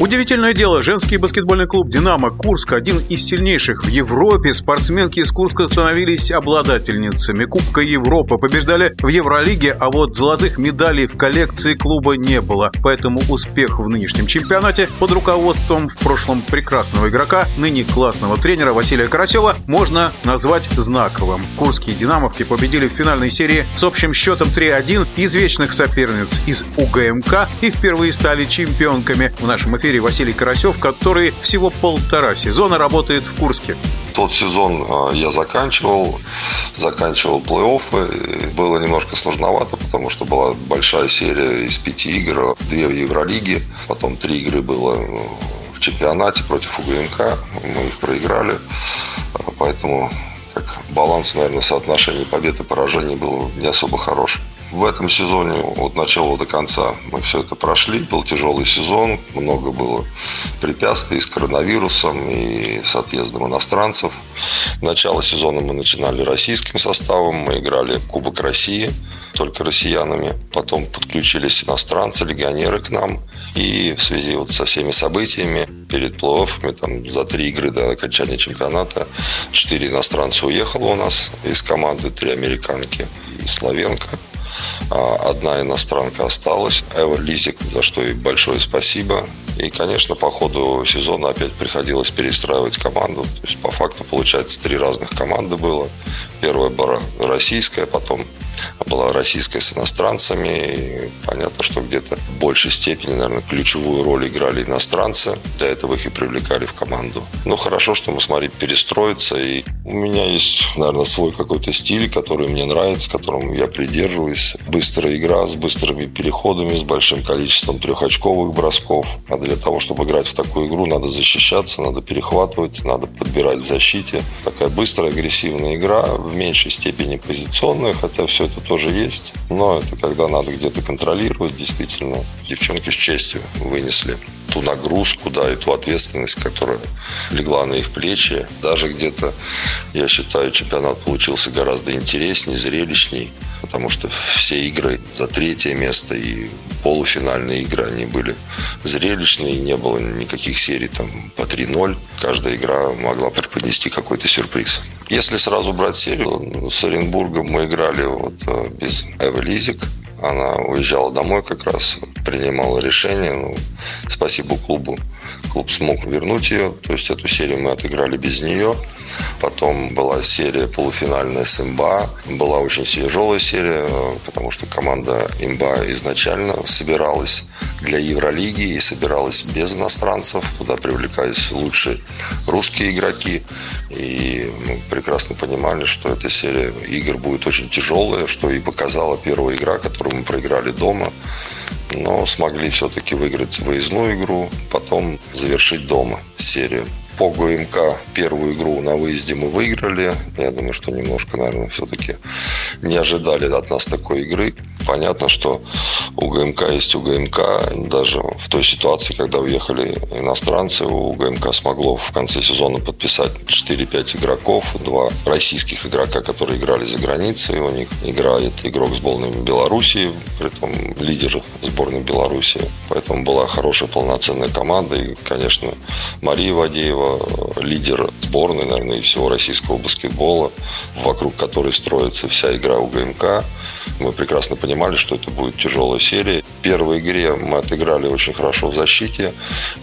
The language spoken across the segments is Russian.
Удивительное дело, женский баскетбольный клуб «Динамо» Курск, один из сильнейших в Европе. Спортсменки из Курска становились обладательницами Кубка Европы, побеждали в Евролиге, а вот золотых медалей в коллекции клуба не было. Поэтому успех в нынешнем чемпионате под руководством в прошлом прекрасного игрока, ныне классного тренера Василия Карасева, можно назвать знаковым. Курские «Динамовки» победили в финальной серии с общим счетом 3-1 из вечных соперниц из УГМК и впервые стали чемпионками в нашем эфире эфире Василий Карасев, который всего полтора сезона работает в Курске. Тот сезон а, я заканчивал, заканчивал плей-оффы. Было немножко сложновато, потому что была большая серия из пяти игр, две в Евролиге, потом три игры было ну, в чемпионате против УГМК. Мы их проиграли, а, поэтому как баланс, наверное, соотношения побед и поражений был не особо хороший. В этом сезоне от начала до конца мы все это прошли. Был тяжелый сезон, много было препятствий с коронавирусом и с отъездом иностранцев. Начало сезона мы начинали российским составом, мы играли Кубок России только россиянами. Потом подключились иностранцы, легионеры к нам. И в связи вот со всеми событиями перед плей-оффами, там, за три игры до окончания чемпионата, четыре иностранца уехало у нас из команды, три американки и славенка. А, одна иностранка осталась, Эва Лизик, за что ей большое спасибо. И, конечно, по ходу сезона опять приходилось перестраивать команду. То есть, по факту, получается, три разных команды было. Первая была российская, потом была российская с иностранцами. И понятно, что где-то в большей степени, наверное, ключевую роль играли иностранцы. Для этого их и привлекали в команду. Ну, хорошо, что мы смогли перестроиться. И у меня есть, наверное, свой какой-то стиль, который мне нравится, которому я придерживаюсь. Быстрая игра с быстрыми переходами, с большим количеством трехочковых бросков. А для того, чтобы играть в такую игру, надо защищаться, надо перехватывать, надо подбирать в защите. Такая быстрая, агрессивная игра, в меньшей степени позиционная, хотя все это тоже есть. Но это когда надо где-то контролировать, действительно. Девчонки с честью вынесли ту нагрузку, да, и ту ответственность, которая легла на их плечи. Даже где-то, я считаю, чемпионат получился гораздо интереснее, зрелищней, потому что все игры за третье место и полуфинальные игры, они были зрелищные, не было никаких серий там по 3-0. Каждая игра могла преподнести какой-то сюрприз. Если сразу брать серию, с Оренбургом мы играли вот э, без Эвы Лизик. Она уезжала домой как раз, принимала решение. Ну, спасибо клубу. Клуб смог вернуть ее. То есть эту серию мы отыграли без нее. Потом была серия полуфинальная с Имба. Была очень тяжелая серия, потому что команда Имба изначально собиралась для Евролиги и собиралась без иностранцев. Туда привлекались лучшие русские игроки. И мы прекрасно понимали, что эта серия игр будет очень тяжелая, что и показала первая игра, которую мы проиграли дома но смогли все-таки выиграть выездную игру, потом завершить дома серию. По ГМК первую игру на выезде мы выиграли. Я думаю, что немножко, наверное, все-таки не ожидали от нас такой игры. Понятно, что у ГМК есть у ГМК. Даже в той ситуации, когда уехали иностранцы, у ГМК смогло в конце сезона подписать 4-5 игроков. Два российских игрока, которые играли за границей. У них играет игрок сборной Беларуси, при том лидер сборной Беларуси. Поэтому была хорошая полноценная команда. И, конечно, Мария Вадеева, лидер сборной, наверное, и всего российского баскетбола, вокруг которой строится вся игра у ГМК. Мы прекрасно понимали, что это будет тяжелая серия. В первой игре мы отыграли очень хорошо в защите.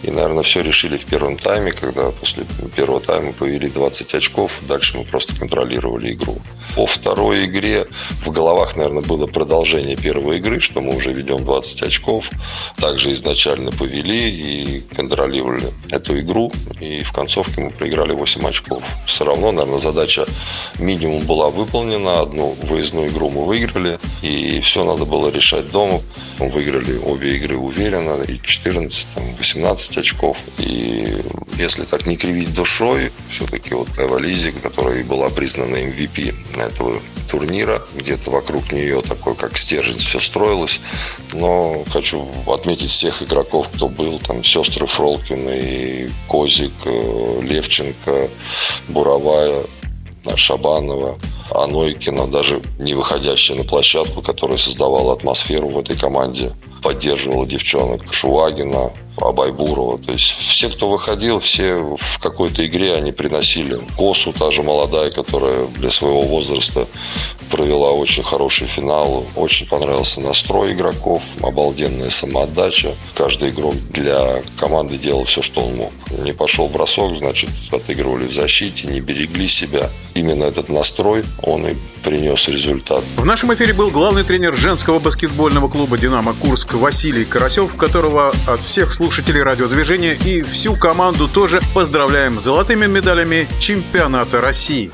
И, наверное, все решили в первом тайме, когда после первого тайма повели 20 очков. Дальше мы просто контролировали игру. По второй игре в головах, наверное, было продолжение первой игры, что мы уже ведем 20 очков. Также изначально повели и контролировали эту игру. И в концовке мы проиграли 8 очков. Все равно, наверное, задача минимум была выполнена. Одну выездную игру мы выиграли. И все надо было решать дома. Мы выиграли обе игры уверенно. И 14, там, 18 очков. И если так не кривить душой, все-таки вот Эва Лизи, которая была признана MVP этого турнира, где-то вокруг нее такой, как стержень, все строилось. Но хочу отметить всех игроков, кто был. Там сестры Фролкины, Козик, э, Левченко, Буровая, Шабанова – Анойкина, даже не выходящая на площадку, которая создавала атмосферу в этой команде, поддерживала девчонок. Шувагина, Абайбурова. То есть все, кто выходил, все в какой-то игре они приносили. Косу, та же молодая, которая для своего возраста провела очень хороший финал. Очень понравился настрой игроков, обалденная самоотдача. Каждый игрок для команды делал все, что он мог. Не пошел бросок, значит, отыгрывали в защите, не берегли себя. Именно этот настрой, он и принес результат. В нашем эфире был главный тренер женского баскетбольного клуба «Динамо Курск» Василий Карасев, которого от всех слушателей радиодвижения и всю команду тоже поздравляем с золотыми медалями чемпионата России.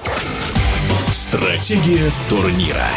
Стратегия турнира.